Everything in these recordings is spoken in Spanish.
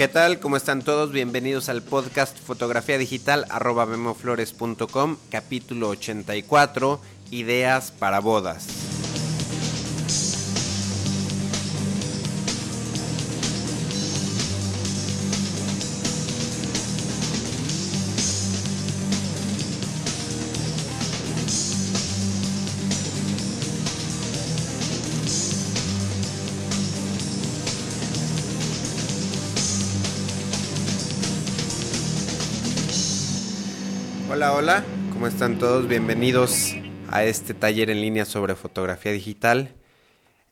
¿Qué tal? ¿Cómo están todos? Bienvenidos al podcast Fotografía Digital arroba memoflores.com, capítulo 84, Ideas para bodas. Hola, hola, ¿cómo están todos? Bienvenidos a este taller en línea sobre fotografía digital.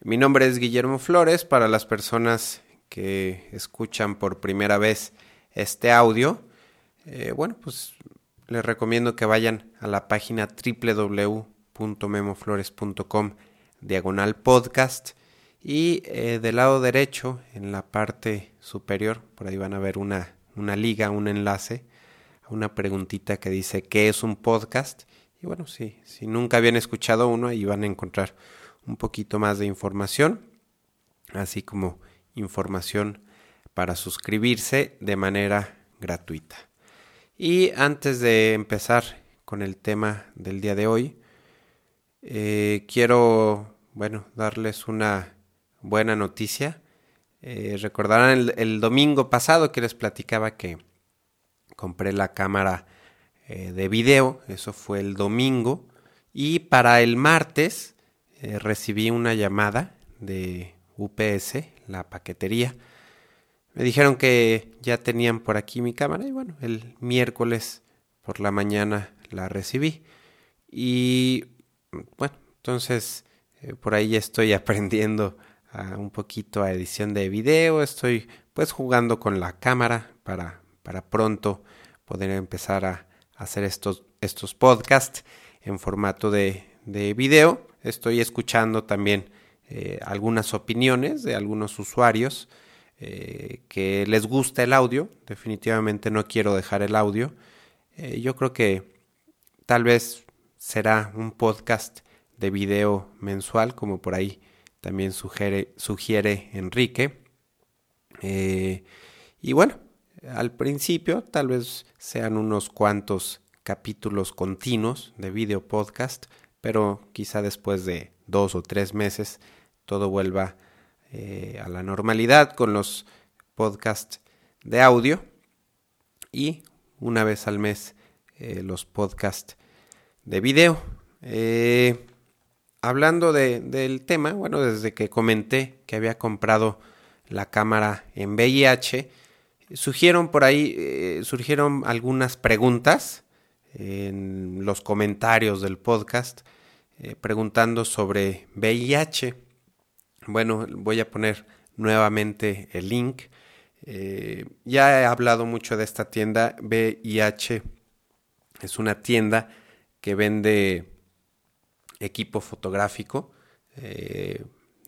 Mi nombre es Guillermo Flores, para las personas que escuchan por primera vez este audio, eh, bueno, pues les recomiendo que vayan a la página www.memoflores.com diagonal podcast y eh, del lado derecho, en la parte superior, por ahí van a ver una, una liga, un enlace una preguntita que dice ¿qué es un podcast? Y bueno, sí, si nunca habían escuchado uno, ahí van a encontrar un poquito más de información, así como información para suscribirse de manera gratuita. Y antes de empezar con el tema del día de hoy, eh, quiero, bueno, darles una buena noticia. Eh, recordarán el, el domingo pasado que les platicaba que compré la cámara eh, de video, eso fue el domingo, y para el martes eh, recibí una llamada de UPS, la paquetería. Me dijeron que ya tenían por aquí mi cámara y bueno, el miércoles por la mañana la recibí. Y bueno, entonces eh, por ahí estoy aprendiendo un poquito a edición de video, estoy pues jugando con la cámara para para pronto poder empezar a hacer estos, estos podcasts en formato de, de video. Estoy escuchando también eh, algunas opiniones de algunos usuarios eh, que les gusta el audio. Definitivamente no quiero dejar el audio. Eh, yo creo que tal vez será un podcast de video mensual, como por ahí también sugiere, sugiere Enrique. y bueno, al principio tal vez sean unos cuantos capítulos continuos de video podcast, pero quizá después de dos o tres meses todo vuelva eh, a la normalidad con los podcasts de audio y una vez al mes eh, los podcasts de video. Eh, hablando de, del tema, bueno, desde que comenté que había comprado la cámara en VIH, surgieron por ahí, eh, surgieron algunas preguntas en los comentarios del podcast eh, preguntando sobre VIH. Bueno, voy a poner nuevamente el link. Eh, ya he hablado mucho de esta tienda. VIH es una tienda que vende equipo fotográfico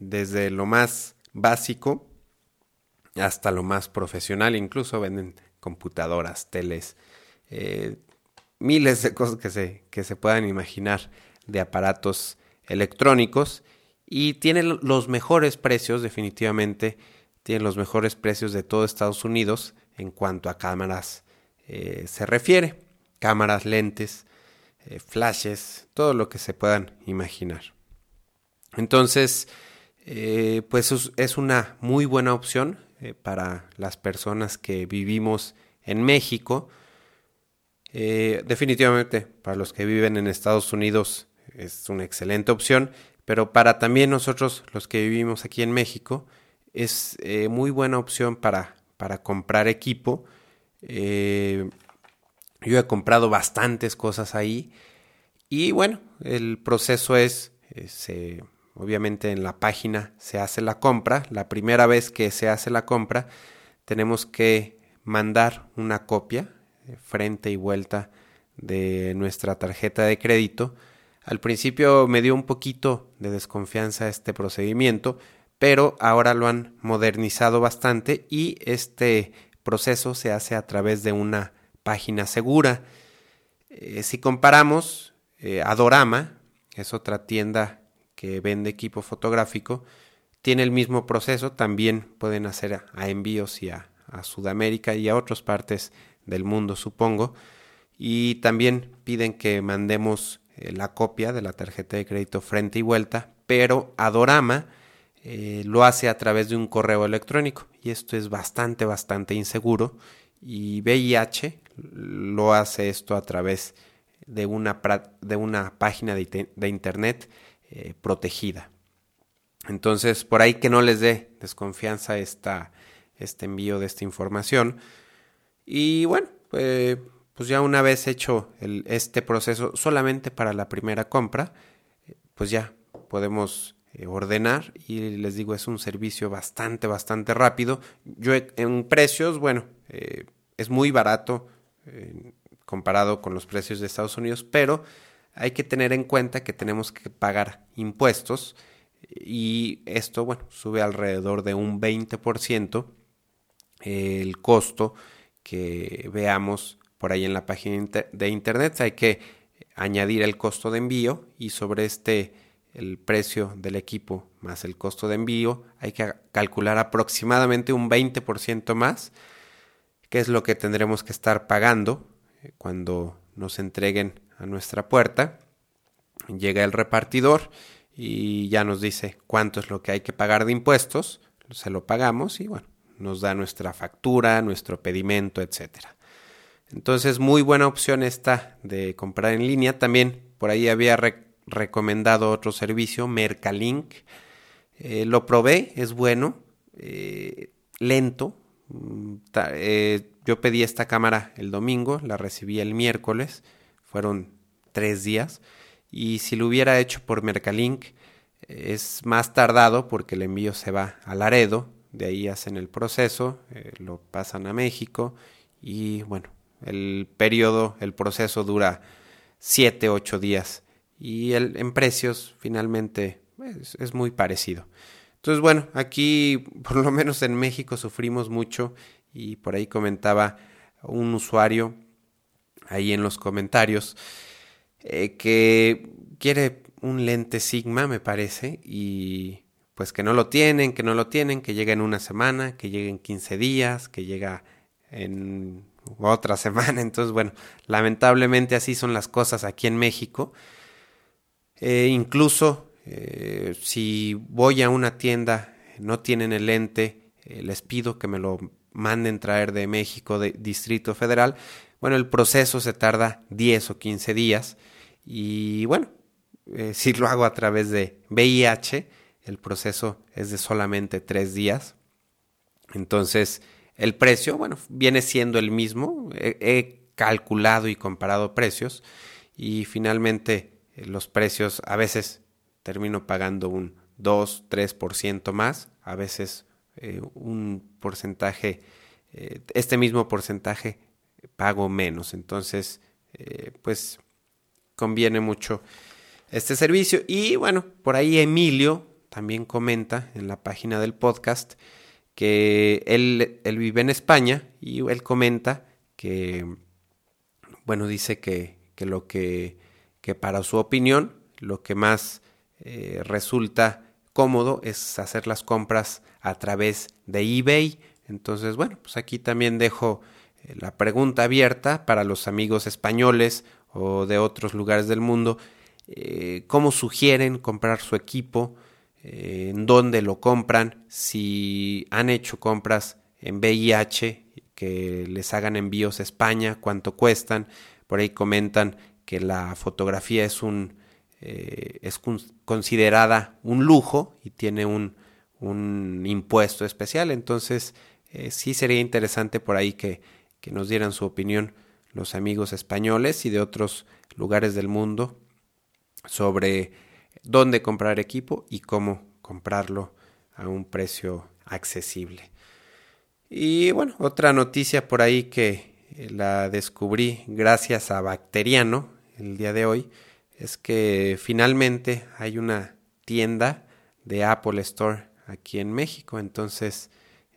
desde lo más básico hasta lo más profesional, incluso venden computadoras, teles, eh, miles de cosas que se, que se puedan imaginar de aparatos electrónicos. Y tienen los mejores precios, definitivamente, tienen los mejores precios de todo Estados Unidos en cuanto a cámaras eh, se refiere, cámaras, lentes, eh, flashes, todo lo que se puedan imaginar. Entonces, pues es una muy buena opción eh, para las personas que vivimos en México. Eh, definitivamente para los que viven en Estados Unidos es una excelente opción, pero para también nosotros los que vivimos aquí en México es eh, muy buena opción para, para comprar equipo. yo he comprado bastantes cosas ahí y bueno, el proceso es, se Obviamente en la página se hace la compra. La primera vez que se hace la compra tenemos que mandar una copia eh, frente y vuelta de nuestra tarjeta de crédito. Al principio me dio un poquito de desconfianza este procedimiento, pero ahora lo han modernizado bastante y este proceso se hace a través de una página segura. Eh, si comparamos, eh, Adorama es otra tienda que vende equipo fotográfico, tiene el mismo proceso, también pueden hacer a, envíos y a, Sudamérica y a otras partes del mundo, supongo. Y también piden que mandemos eh, la copia de la tarjeta de crédito frente y vuelta, pero Adorama eh, lo hace a través de un correo electrónico y esto es bastante, bastante inseguro y VIH lo hace esto a través de una, de una página de, internet eh, protegida. Entonces, por ahí que no les dé desconfianza esta, este envío de esta información. Y bueno, pues ya una vez hecho este proceso solamente para la primera compra, pues ya podemos eh, ordenar y les digo es un servicio bastante bastante rápido yo en precios bueno eh, es muy barato eh, comparado con los precios de Estados Unidos pero hay que tener en cuenta que tenemos que pagar impuestos y esto bueno sube alrededor de un 20% el costo que veamos por ahí en la página de internet. Hay que añadir el costo de envío y sobre este el precio del equipo más el costo de envío, hay que calcular aproximadamente un 20% más, que es lo que tendremos que estar pagando eh, cuando nos entreguen a nuestra puerta. Llega el repartidor y ya nos dice cuánto es lo que hay que pagar de impuestos, se lo pagamos y bueno, nos da nuestra factura, nuestro pedimento, etcétera. Entonces, muy buena opción esta de comprar en línea. También por ahí había recomendado otro servicio, Mercalink. Eh, lo probé, es bueno, eh, lento. Mm, eh, yo pedí esta cámara el domingo, la recibí el miércoles, fueron tres días. Y si lo hubiera hecho por Mercalink, es más tardado porque el envío se va a Laredo, de ahí hacen el proceso, lo pasan a México y bueno, el periodo, el proceso dura siete, ocho días y el, en precios finalmente es, muy parecido. Entonces, bueno, aquí por lo menos en México sufrimos mucho y por ahí comentaba un usuario ahí en los comentarios eh, que quiere un lente Sigma, me parece, y pues que no lo tienen, que no lo tienen, que llega en una semana, que llega en 15 días, que llega en otra semana. Entonces, bueno, lamentablemente así son las cosas aquí en México. Eh, incluso eh, si voy a una tienda, no tienen el lente, les pido que me lo manden traer de México, de Distrito Federal. Bueno, el proceso se tarda 10 o 15 días y bueno, si lo hago a través de VIH, el proceso es de solamente 3 días. Entonces, el precio, bueno, viene siendo el mismo. he calculado y comparado precios y finalmente eh, los precios a veces termino pagando un 2, 3% más, a veces eh, un porcentaje, eh, este mismo porcentaje pago menos. Entonces, pues conviene mucho este servicio. Y bueno, por ahí Emilio también comenta en la página del podcast que él, él vive en España y él comenta que, bueno, dice que, que lo que que para su opinión lo que más eh, resulta cómodo es hacer las compras a través de eBay. Entonces, bueno, pues aquí también dejo eh, la pregunta abierta para los amigos españoles o de otros lugares del mundo. Eh, ¿Cómo sugieren comprar su equipo? ¿En dónde lo compran? Si han hecho compras en VIH, que les hagan envíos a España, cuánto cuestan. Por ahí comentan que la fotografía es un eh, es considerada un lujo y tiene un, un impuesto especial. Entonces, eh, sí sería interesante por ahí que, que nos dieran su opinión los amigos españoles y de otros lugares del mundo sobre dónde comprar equipo y cómo comprarlo a un precio accesible. Y bueno, otra noticia por ahí que la descubrí gracias a Bacteriano, el día de hoy es que finalmente hay una tienda de Apple Store aquí en México. Entonces,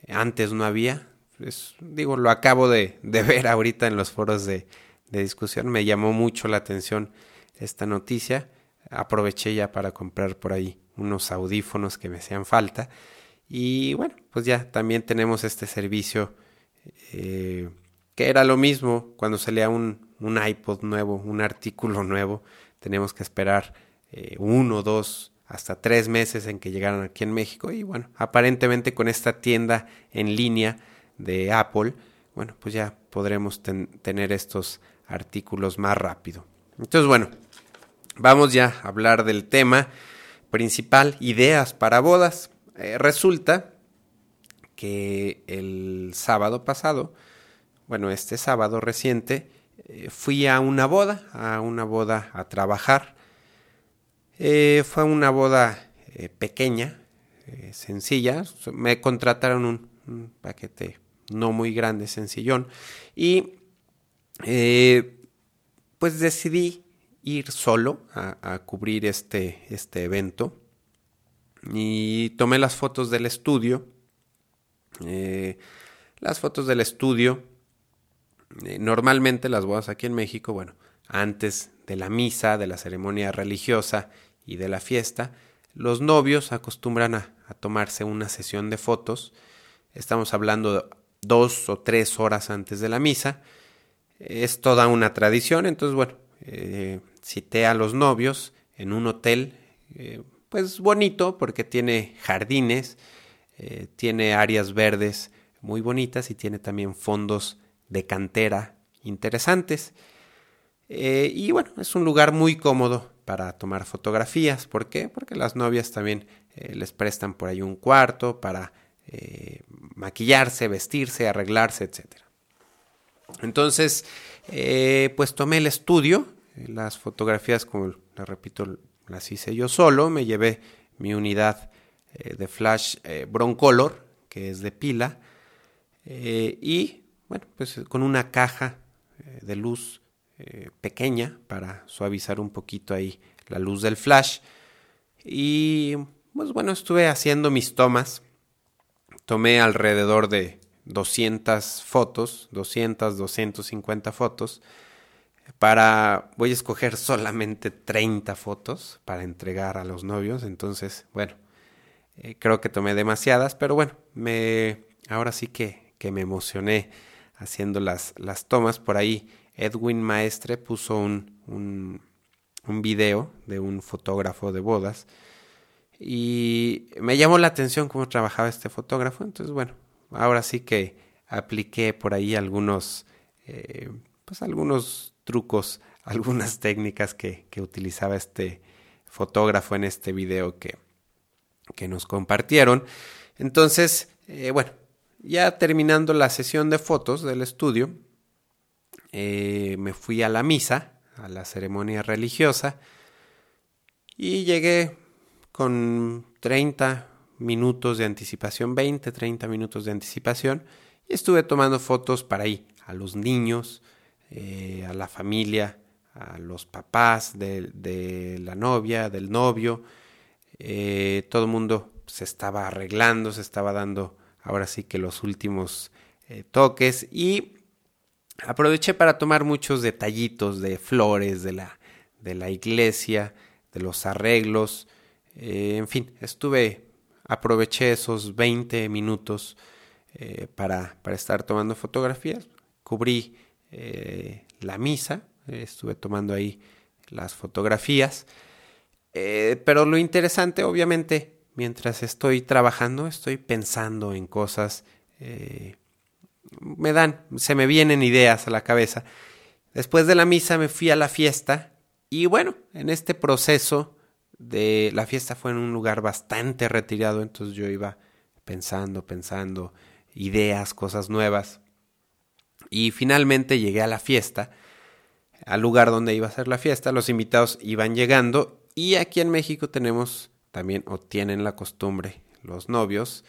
antes no había. Digo, lo acabo de, ver ahorita en los foros de, discusión. Me llamó mucho la atención esta noticia. Aproveché ya para comprar por ahí unos audífonos que me hacían falta. Y bueno, pues ya también tenemos este servicio eh, que era lo mismo cuando salía un, un iPod nuevo, un artículo nuevo, teníamos que esperar eh, uno, dos, hasta tres meses en que llegaran aquí en México y bueno, aparentemente con esta tienda en línea de Apple, bueno, pues ya podremos tener estos artículos más rápido. Entonces, bueno, vamos ya a hablar del tema principal, ideas para bodas. Eh, resulta que el sábado pasado, bueno, este sábado reciente, eh, fui a una boda, a una boda a trabajar. Eh, fue una boda pequeña, sencilla. Me contrataron un, un, paquete no muy grande, sencillón. Y pues decidí ir solo a, cubrir este, este evento y tomé las fotos del estudio. Eh, las fotos del estudio, eh, normalmente las bodas aquí en México, bueno, antes de la misa, de la ceremonia religiosa y de la fiesta, los novios acostumbran a, a tomarse una sesión de fotos. Estamos hablando dos o tres horas antes de la misa es toda una tradición, entonces bueno, eh, cité a los novios en un hotel, eh, pues bonito porque tiene jardines, eh, tiene áreas verdes muy bonitas y tiene también fondos de cantera interesantes. y bueno, es un lugar muy cómodo para tomar fotografías. ¿Por qué? Porque las novias también les prestan por ahí un cuarto para maquillarse, vestirse, arreglarse, etcétera. Entonces, eh, pues tomé el estudio, las fotografías, como les repito, las hice yo solo, me llevé mi unidad eh, de flash eh, Broncolor, que es de pila, y bueno, pues con una caja de luz pequeña para suavizar un poquito ahí la luz del flash. Y pues bueno, estuve haciendo mis tomas. Tomé alrededor de 200 fotos, 200, 250 fotos. Para, voy a escoger solamente 30 fotos para entregar a los novios. Entonces, bueno, eh, creo que tomé demasiadas, pero bueno, me, ahora sí que, que me emocioné haciendo las, las tomas. Por ahí Edwin Maestre puso un, un, un video de un fotógrafo de bodas y me llamó la atención cómo trabajaba este fotógrafo. Entonces, bueno, ahora sí que apliqué por ahí algunos, eh, pues algunos trucos, algunas técnicas que, que, utilizaba este fotógrafo en este video que, que nos compartieron. Entonces, eh, bueno, ya terminando la sesión de fotos del estudio, eh, me fui a la misa, a la ceremonia religiosa, y llegué con 30 minutos de anticipación, 20, 30 minutos de anticipación, y estuve tomando fotos para ahí, a los niños, eh, a la familia, a los papás de, la novia, del novio, eh, todo el mundo se estaba arreglando, se estaba dando ahora sí que los últimos eh, toques. Y aproveché para tomar muchos detallitos de flores de la, de la iglesia, de los arreglos, en fin, estuve aproveché esos 20 minutos eh, para, para, estar tomando fotografías. Cubrí eh, la misa, estuve tomando ahí las fotografías. Eh, pero lo interesante, obviamente, mientras estoy trabajando, estoy pensando en cosas. me dan, se me vienen ideas a la cabeza. Después de la misa me fui a la fiesta y bueno, en este proceso de la fiesta fue en un lugar bastante retirado, entonces yo iba pensando, pensando, ideas, cosas nuevas. Y finalmente llegué a la fiesta, al lugar donde iba a ser la fiesta, los invitados iban llegando y aquí en México tenemos también o tienen la costumbre los novios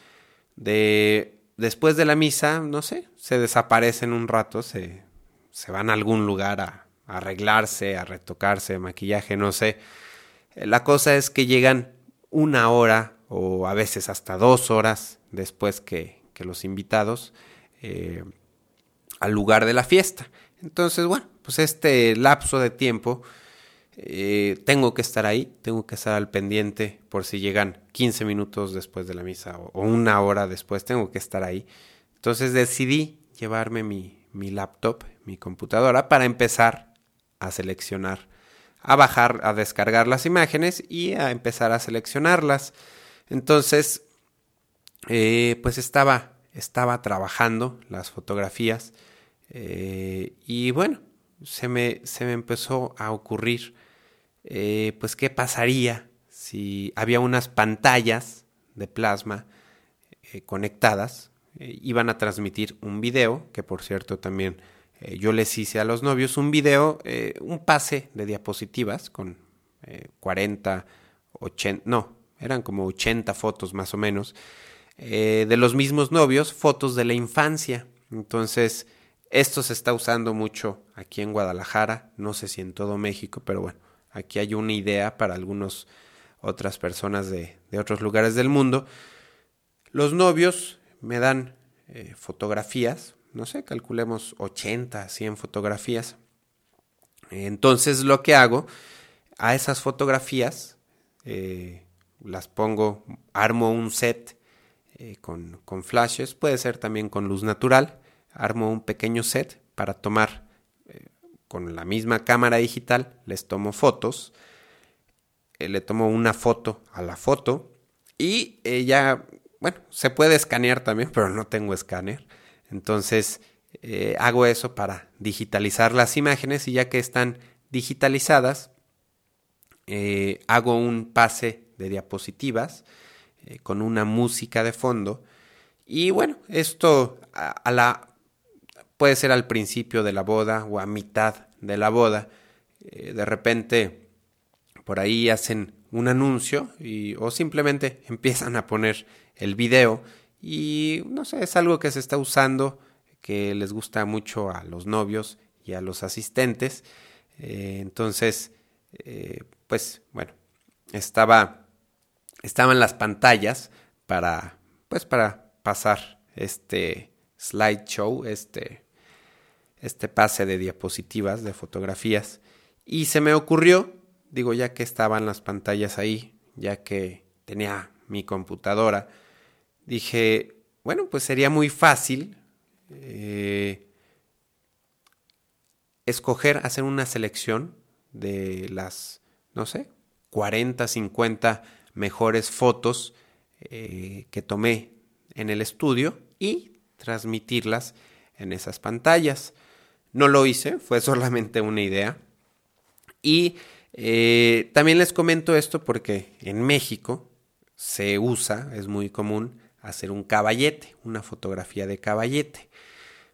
de después de la misa, no sé, se desaparecen un rato, se, se van a algún lugar a, a arreglarse, a retocarse, maquillaje, no sé la cosa es que llegan una hora o a veces hasta dos horas después que, los invitados eh, al lugar de la fiesta. Entonces, bueno, pues este lapso de tiempo eh, tengo que estar ahí, tengo que estar al pendiente por si llegan 15 minutos después de la misa o, una hora después, tengo que estar ahí. Entonces decidí llevarme mi, mi laptop, mi computadora, para empezar a seleccionar, a bajar, a descargar las imágenes y a empezar a seleccionarlas. Entonces, eh, pues estaba, estaba trabajando las fotografías eh, y bueno, se me, se me empezó a ocurrir, eh, pues qué pasaría si había unas pantallas de plasma conectadas, iban a transmitir un video, que por cierto también yo les hice a los novios un video, un pase de diapositivas con 40, 80, no, eran como 80 fotos más o menos, eh, de los mismos novios, fotos de la infancia. Entonces, esto se está usando mucho aquí en Guadalajara, no sé si en todo México, pero bueno, aquí hay una idea para algunas otras personas de, otros lugares del mundo. Los novios me dan eh, fotografías, no sé, calculemos 80, 100 fotografías. Entonces lo que hago, a esas fotografías eh, las pongo, armo un set eh, con, con, flashes, puede ser también con luz natural, armo un pequeño set para tomar eh, con la misma cámara digital, les tomo fotos, le tomo una foto a la foto y ya, bueno, se puede escanear también, pero no tengo escáner, entonces hago eso para digitalizar las imágenes y ya que están digitalizadas, hago un pase de diapositivas eh, con una música de fondo. Y bueno, esto a, la puede ser al principio de la boda o a mitad de la boda. Eh, de repente por ahí hacen un anuncio y, o simplemente empiezan a poner el video y no sé, es algo que se está usando que les gusta mucho a los novios y a los asistentes. Eh, entonces, pues bueno, estaba estaban las pantallas para, pues para pasar este slideshow, este, este pase de diapositivas, de fotografías. Y se me ocurrió, digo, ya que estaban las pantallas ahí, ya que tenía mi computadora, dije, bueno, pues sería muy fácil eh, escoger, hacer una selección de las, no sé, 40, 50 mejores fotos eh, que tomé en el estudio y transmitirlas en esas pantallas. No lo hice, fue solamente una idea. Y eh, también les comento esto porque en México se usa, es muy común, hacer un caballete, una fotografía de caballete.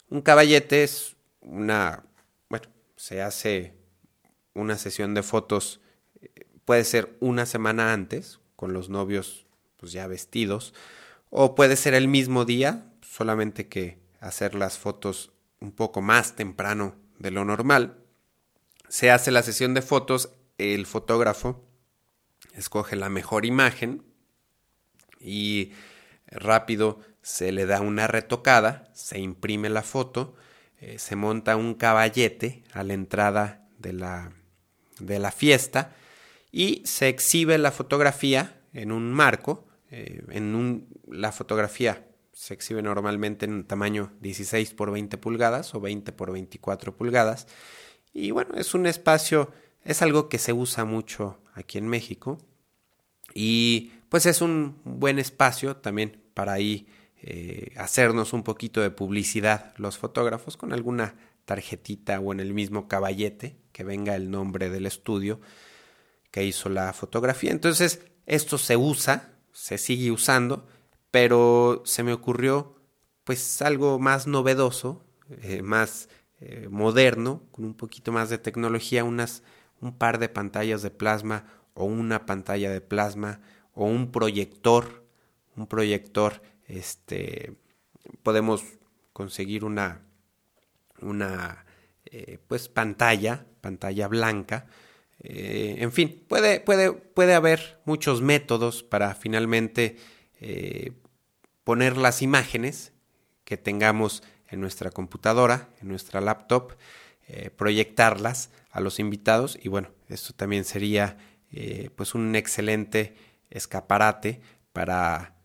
Un caballete es una, bueno, se hace una sesión de fotos, eh, puede ser una semana antes, con los novios pues ya vestidos, o puede ser el mismo día, solamente que hacer las fotos un poco más temprano de lo normal. Se hace la sesión de fotos, el fotógrafo escoge la mejor imagen y rápido se le da una retocada, se imprime la foto, eh, se monta un caballete a la entrada de la, de la fiesta y se exhibe la fotografía en un marco. Eh, en un, la fotografía se exhibe normalmente en un tamaño 16 por 20 pulgadas o 20 por 24 pulgadas. Y bueno, es un espacio, es algo que se usa mucho aquí en México. Y pues es un buen espacio también para ahí eh, hacernos un poquito de publicidad los fotógrafos con alguna tarjetita o en el mismo caballete que venga el nombre del estudio que hizo la fotografía. Entonces, esto se usa, se sigue usando, pero se me ocurrió pues algo más novedoso, eh, más eh, moderno, con un poquito más de tecnología, unas, un par de pantallas de plasma o una pantalla de plasma o un proyector, un proyector, este, podemos conseguir una, una eh, pues pantalla, pantalla blanca, eh, en fin, puede, puede, puede, haber muchos métodos para finalmente eh, poner las imágenes que tengamos en nuestra computadora, en nuestra laptop, proyectarlas a los invitados. Y bueno, esto también sería pues un excelente escaparate para,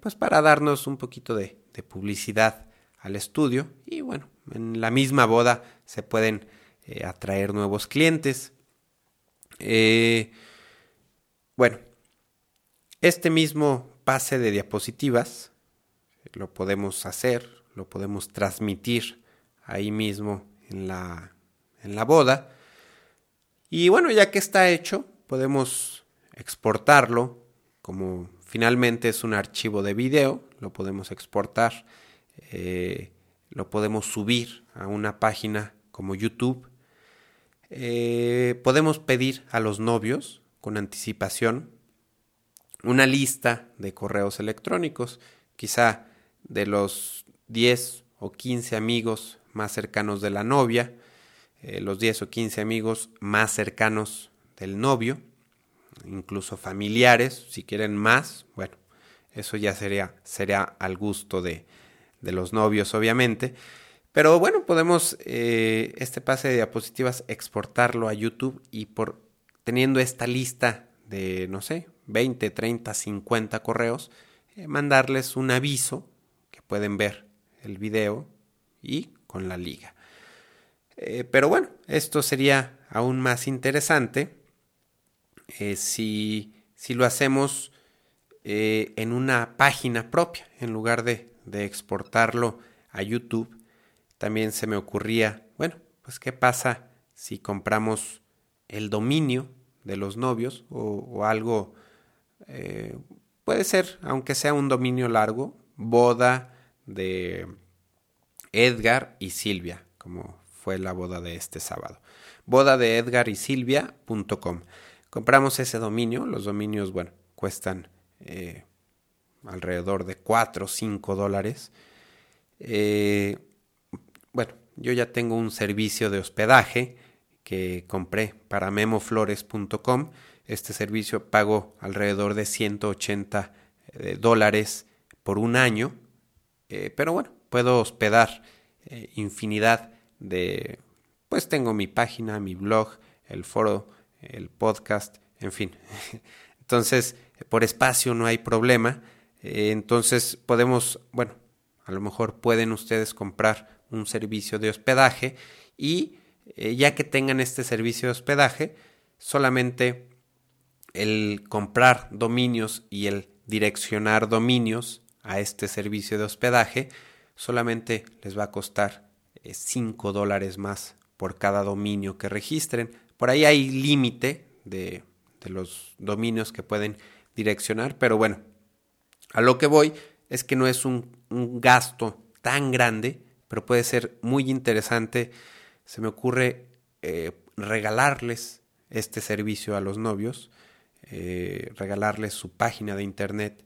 pues para darnos un poquito de, de publicidad al estudio y bueno, en la misma boda se pueden eh, atraer nuevos clientes. Eh, bueno, este mismo pase de diapositivas lo podemos hacer, lo podemos transmitir ahí mismo en la, en la boda. Y bueno, ya que está hecho, podemos exportarlo como finalmente es un archivo de video, lo podemos exportar, eh, lo podemos subir a una página como YouTube. Eh, podemos pedir a los novios con anticipación una lista de correos electrónicos, quizá de los 10 o 15 amigos más cercanos de la novia, eh, los 10 o 15 amigos más cercanos del novio, incluso familiares, si quieren más, bueno, eso ya sería, sería al gusto de, de los novios, obviamente. Pero bueno, podemos eh, este pase de diapositivas exportarlo a YouTube y por teniendo esta lista de, no sé, 20, 30, 50 correos, eh, mandarles un aviso que pueden ver el video y con la liga. Eh, pero bueno, esto sería aún más interesante si, si, lo hacemos en una página propia en lugar de, de exportarlo a YouTube también se me ocurría, bueno, pues qué pasa si compramos el dominio de los novios o, algo, eh, puede ser, aunque sea un dominio largo, boda de Edgar y Silvia, como fue la boda de este sábado. Boda de Edgar y Silvia.com. Compramos ese dominio, los dominios, bueno, cuestan eh, alrededor de 4 o 5 dólares. Eh, bueno, yo ya tengo un servicio de hospedaje que compré para memoflores.com. Este servicio pago alrededor de 180 eh, dólares por un año, eh, pero bueno, puedo hospedar infinidad de... Pues tengo mi página, mi blog, el foro, el podcast, en fin. Entonces, por espacio no hay problema. entonces podemos, bueno, a lo mejor pueden ustedes comprar un servicio de hospedaje y eh, ya que tengan este servicio de hospedaje, solamente el comprar dominios y el direccionar dominios a este servicio de hospedaje solamente les va a costar 5 eh, dólares más por cada dominio que registren. Por ahí hay límite de, de los dominios que pueden direccionar, pero bueno, a lo que voy es que no es un, un gasto tan grande pero puede ser muy interesante. Se me ocurre eh, regalarles este servicio a los novios, eh, regalarles su página de internet,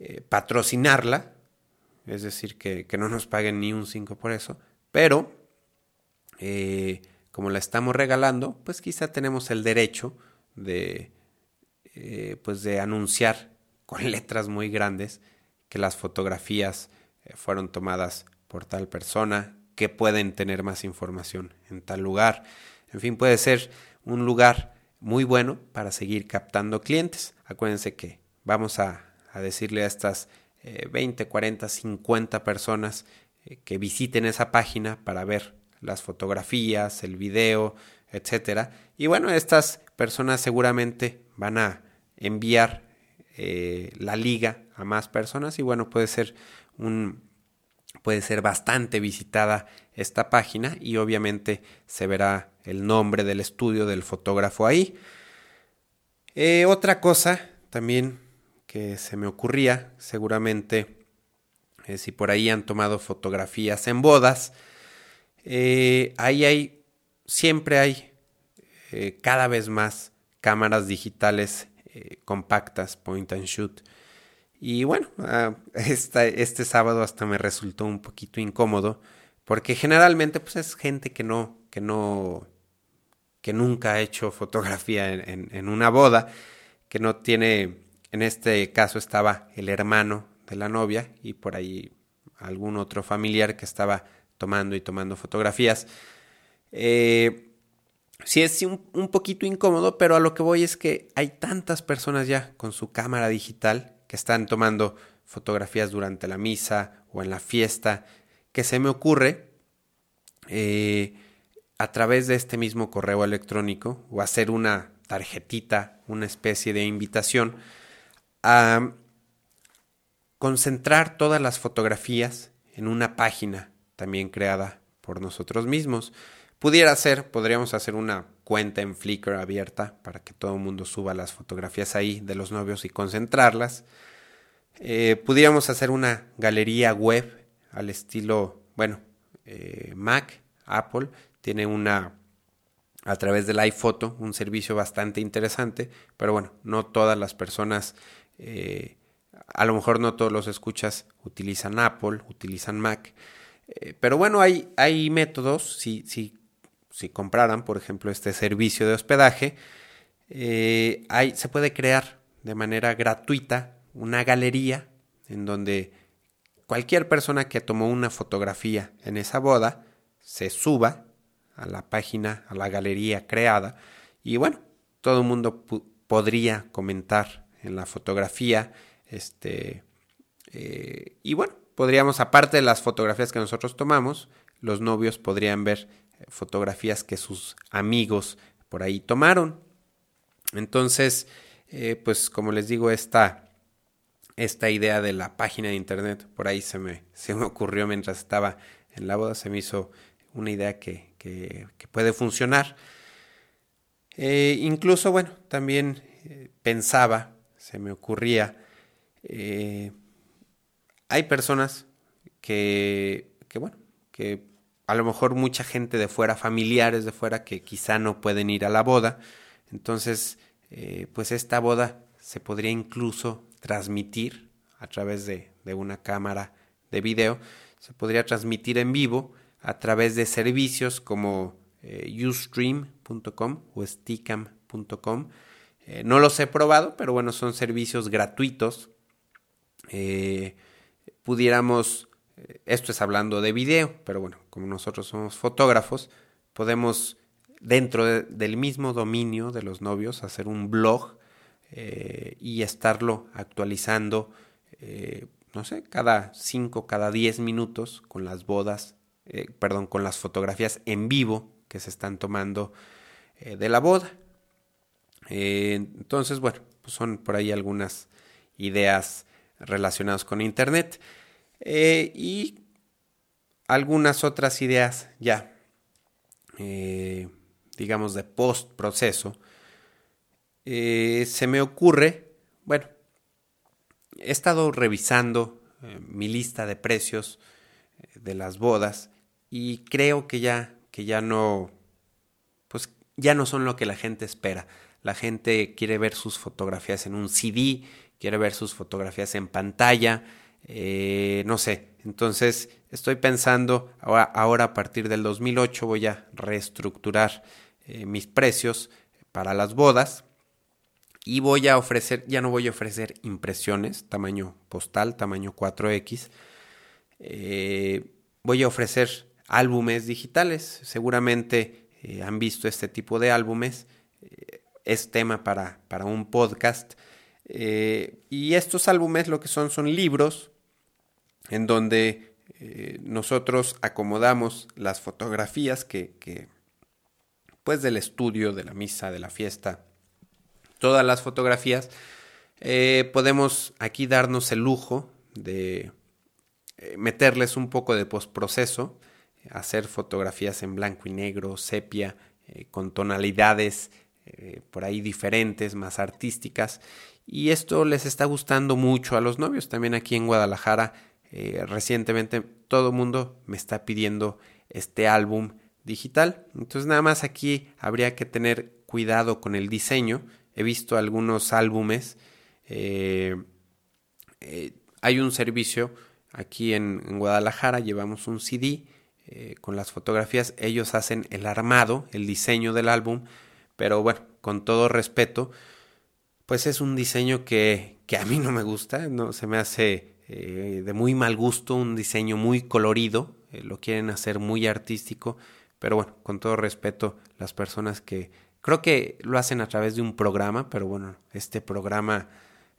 eh, patrocinarla, es decir, que, no nos paguen ni un 5 por eso, pero como la estamos regalando, pues quizá tenemos el derecho de, pues de anunciar con letras muy grandes que las fotografías fueron tomadas por tal persona, que pueden tener más información en tal lugar. En fin, puede ser un lugar muy bueno para seguir captando clientes. Acuérdense que vamos a, decirle a estas 20, 40, 50 personas eh, que visiten esa página para ver las fotografías, el video, etcétera. Y bueno, estas personas seguramente van a enviar eh, la liga a más personas y bueno, puede ser un, puede ser bastante visitada esta página y obviamente se verá el nombre del estudio del fotógrafo ahí. Eh, otra cosa también que se me ocurría, seguramente eh, si por ahí han tomado fotografías en bodas, eh, ahí hay, siempre hay cada vez más cámaras digitales compactas, point and shoot, y bueno, ah, este sábado hasta me resultó un poquito incómodo, porque generalmente pues es gente que no, que no, que nunca ha hecho fotografía en, en, una boda, que no tiene, en este caso estaba el hermano de la novia y por ahí algún otro familiar que estaba tomando y tomando fotografías. Eh, sí es un, poquito incómodo, pero a lo que voy es que hay tantas personas ya con su cámara digital que están tomando fotografías durante la misa o en la fiesta, que se me ocurre eh, a través de este mismo correo electrónico o hacer una tarjetita, una especie de invitación a concentrar todas las fotografías en una página también creada por nosotros mismos. Pudiera ser, podríamos hacer una cuenta en Flickr abierta para que todo el mundo suba las fotografías ahí de los novios y concentrarlas. Eh, pudiéramos hacer una galería web al estilo, bueno, eh, Mac, Apple, tiene una a través del iPhoto, un servicio bastante interesante, pero bueno, no todas las personas, eh, a lo mejor no todos los escuchas utilizan Apple, utilizan Mac, pero bueno, hay, hay métodos, si, si, si compraran, por ejemplo, este servicio de hospedaje, hay, se puede crear de manera gratuita una galería en donde cualquier persona que tomó una fotografía en esa boda se suba a la página, a la galería creada y bueno, todo el mundo podría comentar en la fotografía, este, eh, y bueno, podríamos, aparte de las fotografías que nosotros tomamos, los novios podrían ver eh, fotografías que sus amigos por ahí tomaron. Entonces, eh, pues como les digo, esta, esta idea de la página de internet por ahí se me, se me ocurrió mientras estaba en la boda, se me hizo una idea que, que, puede funcionar. Eh, incluso, bueno, también pensaba, se me ocurría, hay personas que, que, bueno, que a lo mejor mucha gente de fuera, familiares de fuera, que quizá no pueden ir a la boda. Entonces, pues esta boda se podría incluso transmitir a través de, una cámara de video, se podría transmitir en vivo a través de servicios como eh, ustream.com o sticam.com. Eh, no los he probado, pero bueno, son servicios gratuitos. Eh, pudiéramos, esto es hablando de video, pero bueno, como nosotros somos fotógrafos, podemos dentro del mismo dominio de los novios hacer un blog eh, y estarlo actualizando, eh, no sé, cada 5, cada 10 minutos con las bodas, eh, perdón, con las fotografías en vivo que se están tomando de la boda. entonces, bueno, pues son por ahí algunas ideas relacionadas con Internet y algunas otras ideas ya, digamos, de post proceso eh, se me ocurre, bueno, he estado revisando eh, mi lista de precios eh, de las bodas y creo que ya, que ya no, pues ya no son lo que la gente espera. La gente quiere ver sus fotografías en un CD, quiere ver sus fotografías en pantalla, no sé. Entonces estoy pensando, ahora, a partir del 2008 voy a reestructurar mis precios para las bodas y voy a ofrecer, ya no voy a ofrecer impresiones, tamaño postal, tamaño 4X. Eh, voy a ofrecer álbumes digitales. Seguramente eh, han visto este tipo de álbumes. Eh, es tema para, para un podcast. y estos álbumes lo que son son libros en donde nosotros acomodamos las fotografías que, pues del estudio, de la misa, de la fiesta, todas las fotografías, eh, podemos aquí darnos el lujo de eh, meterles un poco de postproceso, hacer fotografías en blanco y negro, sepia, eh, con tonalidades por ahí diferentes, más artísticas. Y esto les está gustando mucho a los novios. También aquí en Guadalajara, recientemente todo el mundo me está pidiendo este álbum digital. Entonces nada más aquí habría que tener cuidado con el diseño he visto algunos álbumes. Eh, eh, hay un servicio aquí en, Guadalajara, llevamos un CD eh, con las fotografías, ellos hacen el armado, el diseño del álbum, pero bueno, con todo respeto, pues es un diseño que, que a mí no me gusta, no se me hace de muy mal gusto, un diseño muy colorido, lo quieren hacer muy artístico, pero bueno, con todo respeto, las personas que Creo que lo hacen a través de un programa, pero bueno, este programa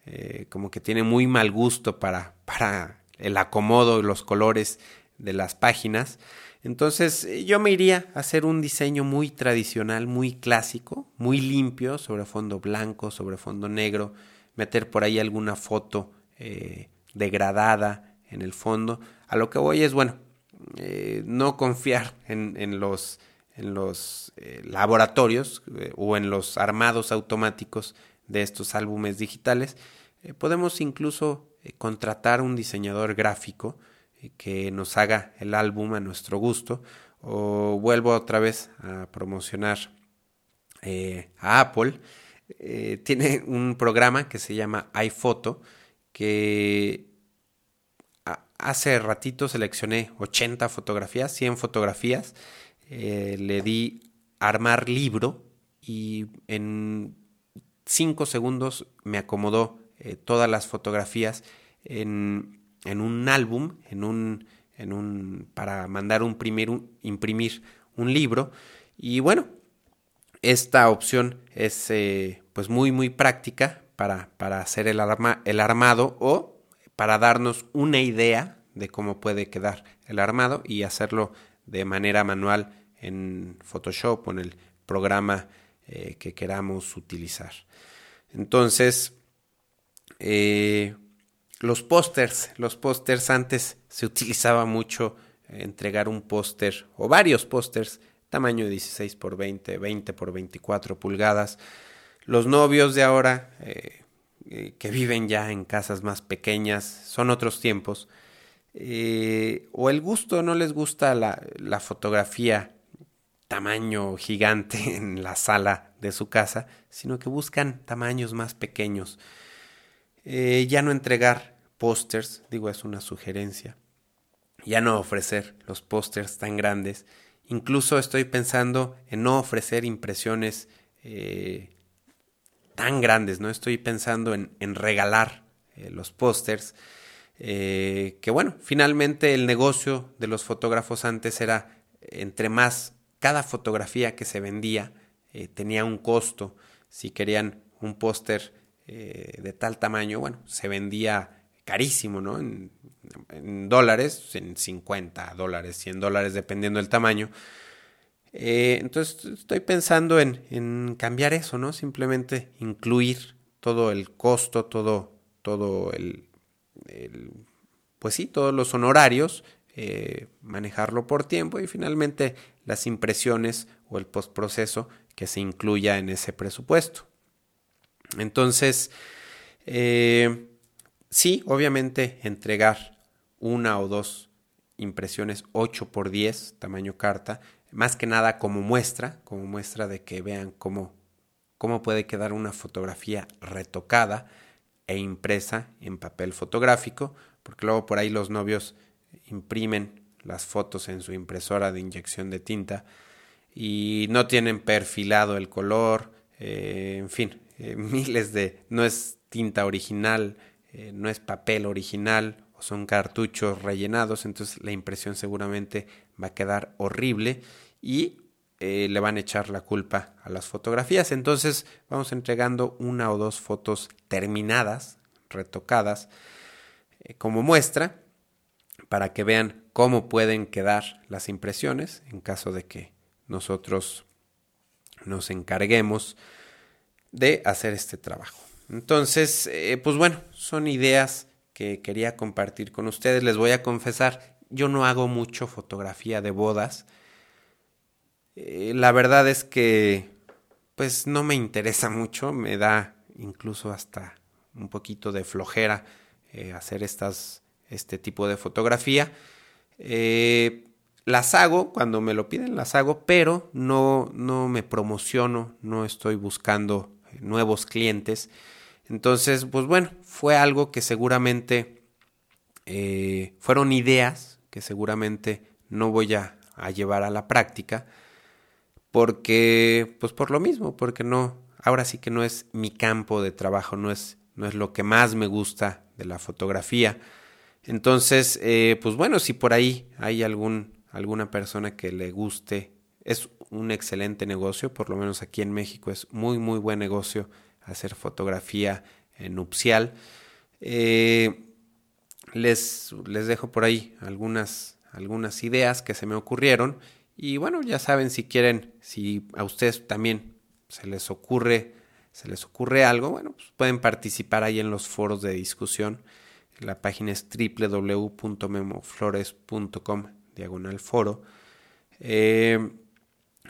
eh, como que tiene muy mal gusto para, para el acomodo y los colores de las páginas. Entonces yo me iría a hacer un diseño muy tradicional, muy clásico, muy limpio, sobre fondo blanco, sobre fondo negro, meter por ahí alguna foto eh, degradada en el fondo. A lo que voy es, bueno, eh, no confiar en, en los, en los eh, laboratorios o en los armados automáticos de estos álbumes digitales. podemos incluso contratar un diseñador gráfico que nos haga el álbum a nuestro gusto. O vuelvo otra vez a promocionar a Apple eh, tiene un programa que se llama iPhoto, que hace ratito seleccioné 80 fotografías, 100 fotografías, eh, le di armar libro y en 5 segundos me acomodó eh, todas las fotografías en, en, un álbum, en un, en un, para mandar un, un, imprimir un libro. Y bueno, esta opción es eh, pues muy muy práctica para, para hacer el, el armado o para darnos una idea de cómo puede quedar el armado y hacerlo de manera manual en Photoshop o en el programa eh, que queramos utilizar. Entonces, eh, los pósters, los pósters antes se utilizaba mucho entregar un póster o varios pósters tamaño 16 por 20, 20 por 24 pulgadas. Los novios de ahora, eh, eh, que viven ya en casas más pequeñas, son otros tiempos. Eh, o el gusto, no les gusta la, fotografía tamaño gigante en la sala de su casa, sino que buscan tamaños más pequeños. ya no entregar pósters, digo, es una sugerencia. Ya no ofrecer los pósters tan grandes, Incluso estoy pensando en no ofrecer impresiones tan grandes, ¿no? Estoy pensando en, regalar eh, los pósters. Eh, que bueno, finalmente el negocio de los fotógrafos antes era entre más cada fotografía que se vendía tenía un costo. Si querían un póster de tal tamaño, bueno, se vendía carísimo, ¿no? En, en dólares, en 50 dólares, 100 dólares, dependiendo del tamaño. Eh, entonces estoy pensando en, cambiar eso, ¿no? Simplemente incluir todo el costo, todo, todo el, pues sí, todos los honorarios, eh, manejarlo por tiempo y finalmente las impresiones o el postproceso que se incluya en ese presupuesto. Entonces, eh, sí, obviamente entregar una o dos impresiones 8 por 10 tamaño carta, más que nada como muestra, como muestra de que vean cómo, cómo puede quedar una fotografía retocada e impresa en papel fotográfico, porque luego por ahí los novios imprimen las fotos en su impresora de inyección de tinta y no tienen perfilado el color, eh, en fin, eh, miles de... no es tinta original, eh, no es papel original, son cartuchos rellenados, entonces la impresión seguramente va a quedar horrible y eh, le van a echar la culpa a las fotografías. Entonces vamos entregando una o dos fotos terminadas, retocadas, eh, como muestra, para que vean cómo pueden quedar las impresiones en caso de que nosotros nos encarguemos de hacer este trabajo. Entonces, eh, pues bueno, son ideas que quería compartir con ustedes. Les voy a confesar, yo no hago mucho fotografía de bodas. Eh, la verdad es que pues no me interesa mucho, me da incluso hasta un poquito de flojera eh, hacer estas, este tipo de fotografía. Eh, las hago, cuando me lo piden las hago, pero no, no me promociono, no estoy buscando nuevos clientes. Entonces, pues bueno, fue algo que seguramente fueron ideas que seguramente no voy a, llevar a la práctica porque, pues por lo mismo, porque no, ahora sí que no es mi campo de trabajo, no es, no es lo que más me gusta de la fotografía. Entonces, eh, pues bueno, si por ahí hay algún, alguna persona que le guste, es un excelente negocio, por lo menos aquí en México es muy, muy buen negocio hacer fotografía nupcial. Eh, les, les dejo por ahí algunas, algunas ideas que se me ocurrieron. Y bueno, ya saben si quieren, si a ustedes también se les ocurre, se les ocurre algo, bueno, pues pueden participar ahí en los foros de discusión. La página es www.memoflores.com diagonal foro. Eh,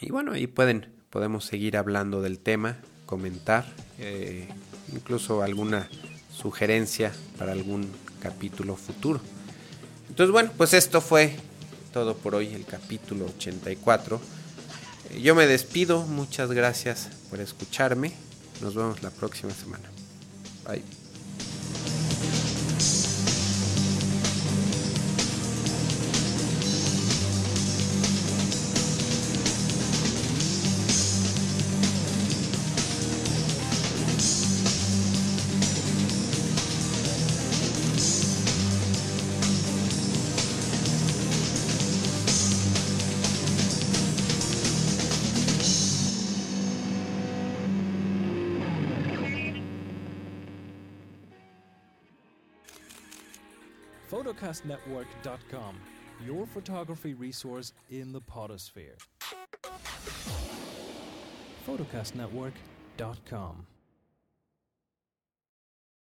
y bueno, ahí pueden, podemos seguir hablando del tema, comentar, eh, incluso alguna sugerencia para algún capítulo futuro. Entonces, bueno, pues esto fue todo por hoy, el capítulo 84. Eh, yo me despido, muchas gracias por escucharme. Nos vemos la próxima semana. Bye. photocastnetwork.com, your photography resource in the potosphere. photocastnetwork.com